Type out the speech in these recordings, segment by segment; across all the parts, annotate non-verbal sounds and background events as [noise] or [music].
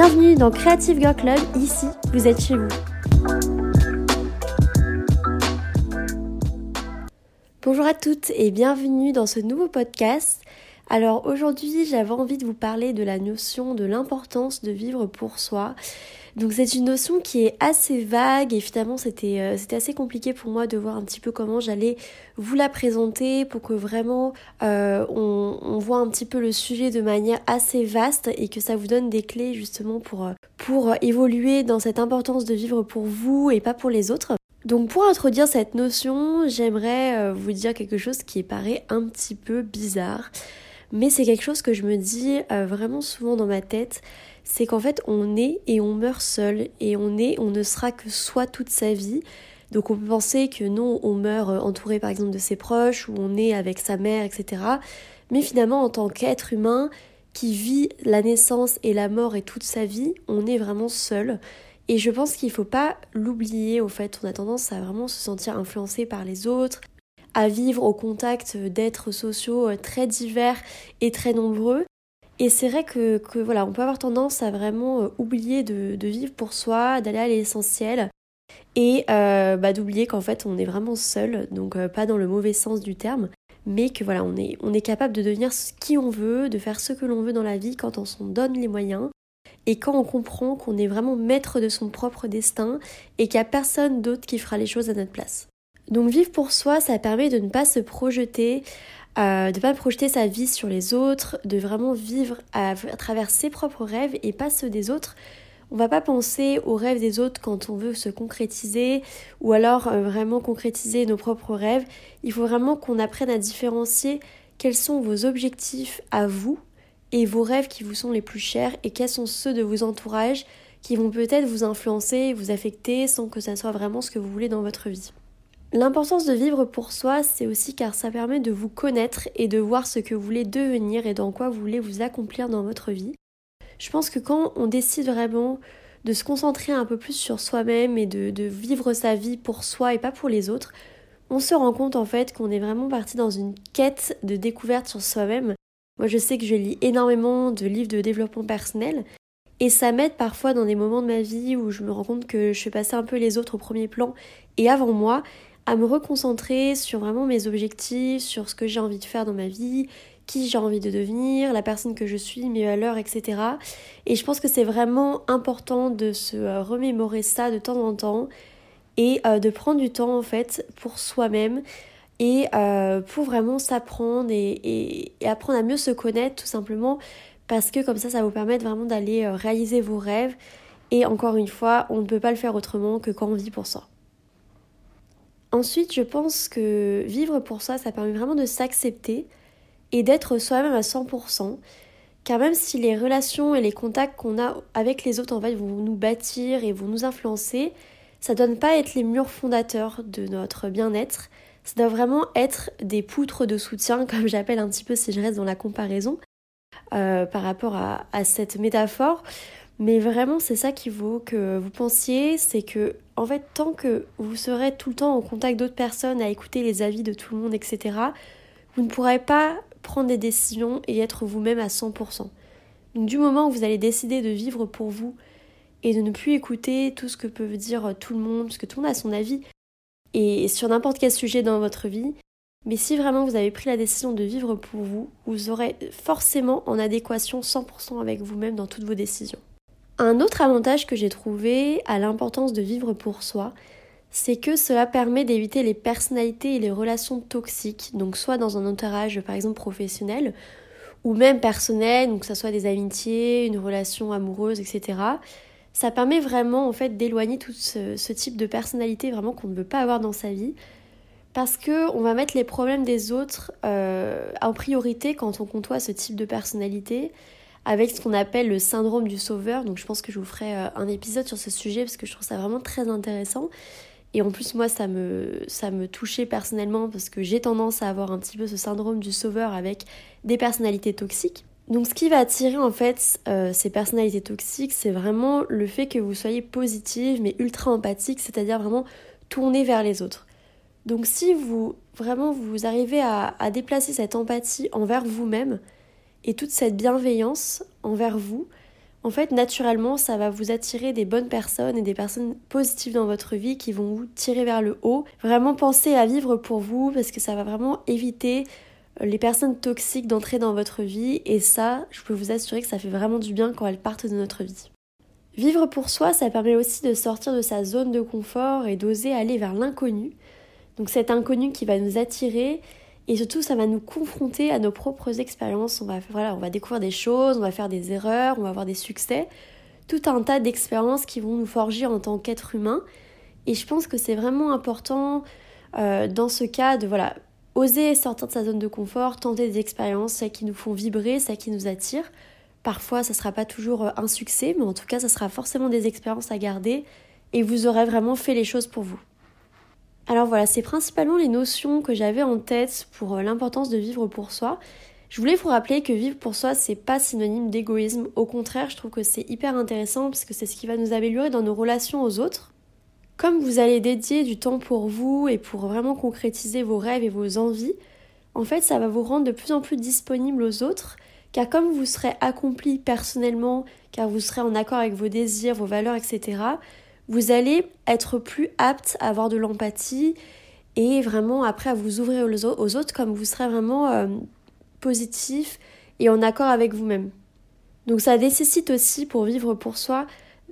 Bienvenue dans Creative Girl Club, ici vous êtes chez vous. Bonjour à toutes et bienvenue dans ce nouveau podcast. Alors aujourd'hui j'avais envie de vous parler de la notion de l'importance de vivre pour soi donc c'est une notion qui est assez vague. Et finalement c'était euh, c'était assez compliqué pour moi de voir un petit peu comment j'allais vous la présenter pour que vraiment euh, on, voit un petit peu le sujet de manière assez vaste et que ça vous donne des clés justement pour, euh, pour évoluer dans cette importance de vivre pour vous et pas pour les autres. Donc pour introduire cette notion, j'aimerais vous dire quelque chose qui paraît un petit peu bizarre, mais c'est quelque chose que je me dis vraiment souvent dans ma tête c'est qu'en fait on est et on meurt seul et on est, on ne sera que soi toute sa vie. Donc on peut penser que non, on meurt euh, entouré par exemple de ses proches ou on est avec sa mère, etc. Mais finalement en tant qu'être humain qui vit la naissance et la mort et toute sa vie, on est vraiment seul. Et je pense qu'il ne faut pas l'oublier au fait, on a tendance à vraiment se sentir influencé par les autres, à vivre au contact d'êtres sociaux euh, très divers et très nombreux. Et c'est vrai que, voilà, on peut avoir tendance à vraiment euh, oublier de, vivre pour soi, d'aller à l'essentiel et euh, bah, d'oublier qu'en fait on est vraiment seul, donc euh, pas dans le mauvais sens du terme, mais que voilà, on est, on est capable de devenir qui on veut, de faire ce que l'on veut dans la vie quand on s'en donne les moyens et quand on comprend qu'on est vraiment maître de son propre destin et qu'il n'y a personne d'autre qui fera les choses à notre place. Donc vivre pour soi, ça permet de ne pas se projeter de de pas projeter sa vie sur les autres, de vraiment vivre à, travers ses propres rêves et pas ceux des autres. On va pas penser aux rêves des autres quand on veut se concrétiser ou alors euh, vraiment concrétiser nos propres rêves. Il faut vraiment qu'on apprenne à différencier quels sont vos objectifs à vous et vos rêves qui vous sont les plus chers et quels sont ceux de vos entourages qui vont peut-être vous influencer, vous affecter sans que ça soit vraiment ce que vous voulez dans votre vie. L'importance de vivre pour soi, c'est aussi car ça permet de vous connaître et de voir ce que vous voulez devenir et dans quoi vous voulez vous accomplir dans votre vie. Je pense que quand on décide vraiment de se concentrer un peu plus sur soi-même et de, vivre sa vie pour soi et pas pour les autres, on se rend compte en fait qu'on est vraiment parti dans une quête de découverte sur soi-même. Moi je sais que je lis énormément de livres de développement personnel et ça m'aide parfois dans des moments de ma vie où je me rends compte que je fais passer un peu les autres au premier plan et avant moi à me reconcentrer sur vraiment mes objectifs, sur ce que j'ai envie de faire dans ma vie, qui j'ai envie de devenir, la personne que je suis, mes valeurs, etc. Et je pense que c'est vraiment important de se euh, remémorer ça de temps en temps et euh, de prendre du temps en fait pour soi-même et euh, pour vraiment s'apprendre et, apprendre à mieux se connaître tout simplement parce que comme ça ça vous permettre vraiment d'aller réaliser vos rêves et encore une fois on ne peut pas le faire autrement que quand on vit pour soi. Ensuite, je pense que vivre pour soi, ça permet vraiment de s'accepter et d'être soi-même à 100%. Car même si les relations et les contacts qu'on a avec les autres en fait vont nous bâtir et vont nous influencer, ça ne doit pas être les murs fondateurs de notre bien-être. Ça doit vraiment être des poutres de soutien, [laughs] comme j'appelle un petit peu si je reste dans la comparaison, euh, par rapport à cette métaphore. Mais vraiment, c'est ça qu'il vaut que vous pensiez, c'est que, en fait, tant que vous serez tout le temps en contact d'autres personnes, à écouter les avis de tout le monde, etc., vous ne pourrez pas prendre des décisions et être vous-même à 100%. Donc, du moment où vous allez décider de vivre pour vous et de ne plus écouter tout ce que peut dire tout le monde, parce que tout le monde a son avis, et sur n'importe quel sujet dans votre vie, mais si vraiment vous avez pris la décision de vivre pour vous, vous aurez forcément en adéquation 100% avec vous-même dans toutes vos décisions. Un autre avantage que j'ai trouvé à l'importance de vivre pour soi, c'est que cela permet d'éviter les personnalités et les relations toxiques, donc soit dans un entourage par exemple professionnel ou même personnel, donc que ce soit des amitiés, une relation amoureuse, etc. Ça permet vraiment en fait d'éloigner tout ce, type de personnalité vraiment qu'on ne veut pas avoir dans sa vie parce que on va mettre les problèmes des autres euh, en priorité quand on côtoie ce type de personnalité avec ce qu'on appelle le syndrome du sauveur. Donc je pense que je vous ferai euh, un épisode sur ce sujet parce que je trouve ça vraiment très intéressant. Et en plus moi ça me, touchait personnellement parce que j'ai tendance à avoir un petit peu ce syndrome du sauveur avec des personnalités toxiques. Donc ce qui va attirer en fait euh, ces personnalités toxiques, c'est vraiment le fait que vous soyez positive mais ultra empathique, c'est-à-dire vraiment tourner vers les autres. Donc si vous vraiment vous arrivez à déplacer cette empathie envers vous-même et toute cette bienveillance envers vous, en fait naturellement ça va vous attirer des bonnes personnes et des personnes positives dans votre vie qui vont vous tirer vers le haut. Vraiment pensez à vivre pour vous parce que ça va vraiment éviter les personnes toxiques d'entrer dans votre vie et ça, je peux vous assurer que ça fait vraiment du bien quand elles partent de notre vie. Vivre pour soi, ça permet aussi de sortir de sa zone de confort et d'oser aller vers l'inconnu. Donc cet inconnu qui va nous attirer et surtout ça va nous confronter à nos propres expériences. On va, voilà, on va découvrir des choses, on va faire des erreurs, on va avoir des succès, tout un tas d'expériences qui vont nous forger en tant qu'être humain. Et je pense que c'est vraiment important euh, dans ce cas de voilà Oser sortir de sa zone de confort, tenter des expériences, celles qui nous font vibrer, celles qui nous attirent. Parfois, ça ne sera pas toujours euh, un succès, mais en tout cas, ça sera forcément des expériences à garder et vous aurez vraiment fait les choses pour vous. Alors voilà, c'est principalement les notions que j'avais en tête pour euh, l'importance de vivre pour soi. Je voulais vous rappeler que vivre pour soi, c'est pas synonyme d'égoïsme. Au contraire, je trouve que c'est hyper intéressant parce que c'est ce qui va nous améliorer dans nos relations aux autres. Comme vous allez dédier du temps pour vous et pour vraiment concrétiser vos rêves et vos envies, en fait, ça va vous rendre de plus en plus disponible aux autres, car comme vous serez accompli personnellement, car vous serez en accord avec vos désirs, vos valeurs, etc., vous allez être plus apte à avoir de l'empathie et vraiment après à vous ouvrir aux autres comme vous serez vraiment euh, positif et en accord avec vous-même. Donc ça nécessite aussi pour vivre pour soi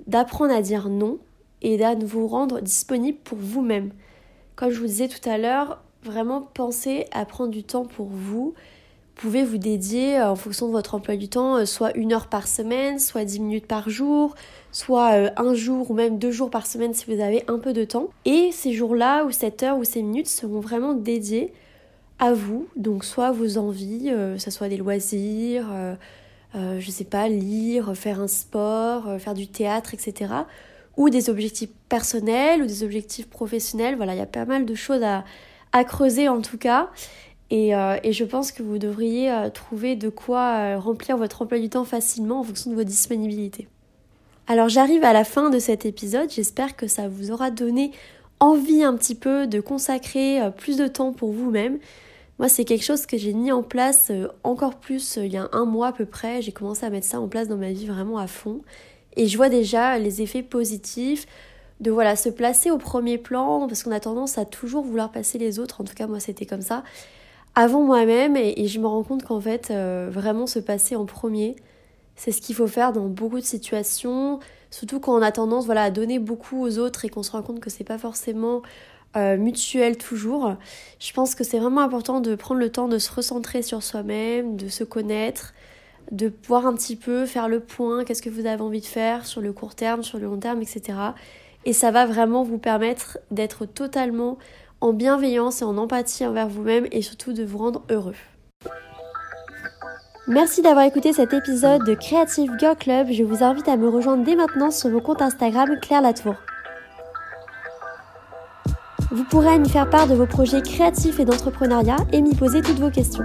d'apprendre à dire non et de vous rendre disponible pour vous-même. Comme je vous disais tout à l'heure, vraiment pensez à prendre du temps pour vous. Pouvez vous dédier euh, en fonction de votre emploi du temps, euh, soit une heure par semaine, soit dix minutes par jour, soit euh, un jour ou même deux jours par semaine si vous avez un peu de temps. Et ces jours-là, ou cette heure ou ces minutes seront vraiment dédiés à vous, donc soit vos envies, que ce soit des loisirs, je je sais pas, lire, faire un sport, faire du théâtre, etc ou des objectifs personnels ou des objectifs professionnels. Voilà, il y a pas mal de choses à, creuser en tout cas. Euh, et, je pense que vous devriez euh, trouver de quoi euh, remplir votre emploi du temps facilement en fonction de vos disponibilités. Alors j'arrive à la fin de cet épisode, j'espère que ça vous aura donné envie un petit peu de consacrer plus de temps pour vous-même. Moi c'est quelque chose que j'ai mis en place encore plus il y a un mois à peu près, j'ai commencé à mettre ça en place dans ma vie vraiment à fond et je vois déjà les effets positifs de voilà se placer au premier plan parce qu'on a tendance à toujours vouloir passer les autres. En tout cas, moi, c'était comme ça avant moi-même et, je me rends compte qu'en fait, euh, vraiment se passer en premier, c'est ce qu'il faut faire dans beaucoup de situations, surtout quand on a tendance voilà à donner beaucoup aux autres et qu'on se rend compte que c'est pas forcément euh, mutuel toujours. Je pense que c'est vraiment important de prendre le temps de se recentrer sur soi-même, de se connaître, de pouvoir un petit peu faire le point, qu'est-ce que vous avez envie de faire sur le court terme, sur le long terme, etc. Et ça va vraiment vous permettre d'être totalement en bienveillance et en empathie envers vous-même et surtout de vous rendre heureux. Merci d'avoir écouté cet épisode de Creative Girl Club. Je vous invite à me rejoindre dès maintenant sur mon compte Instagram Claire Latour. Vous pourrez m'y faire part de vos projets créatifs et d'entrepreneuriat et m'y poser toutes vos questions.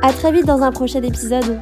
A très vite dans un prochain épisode.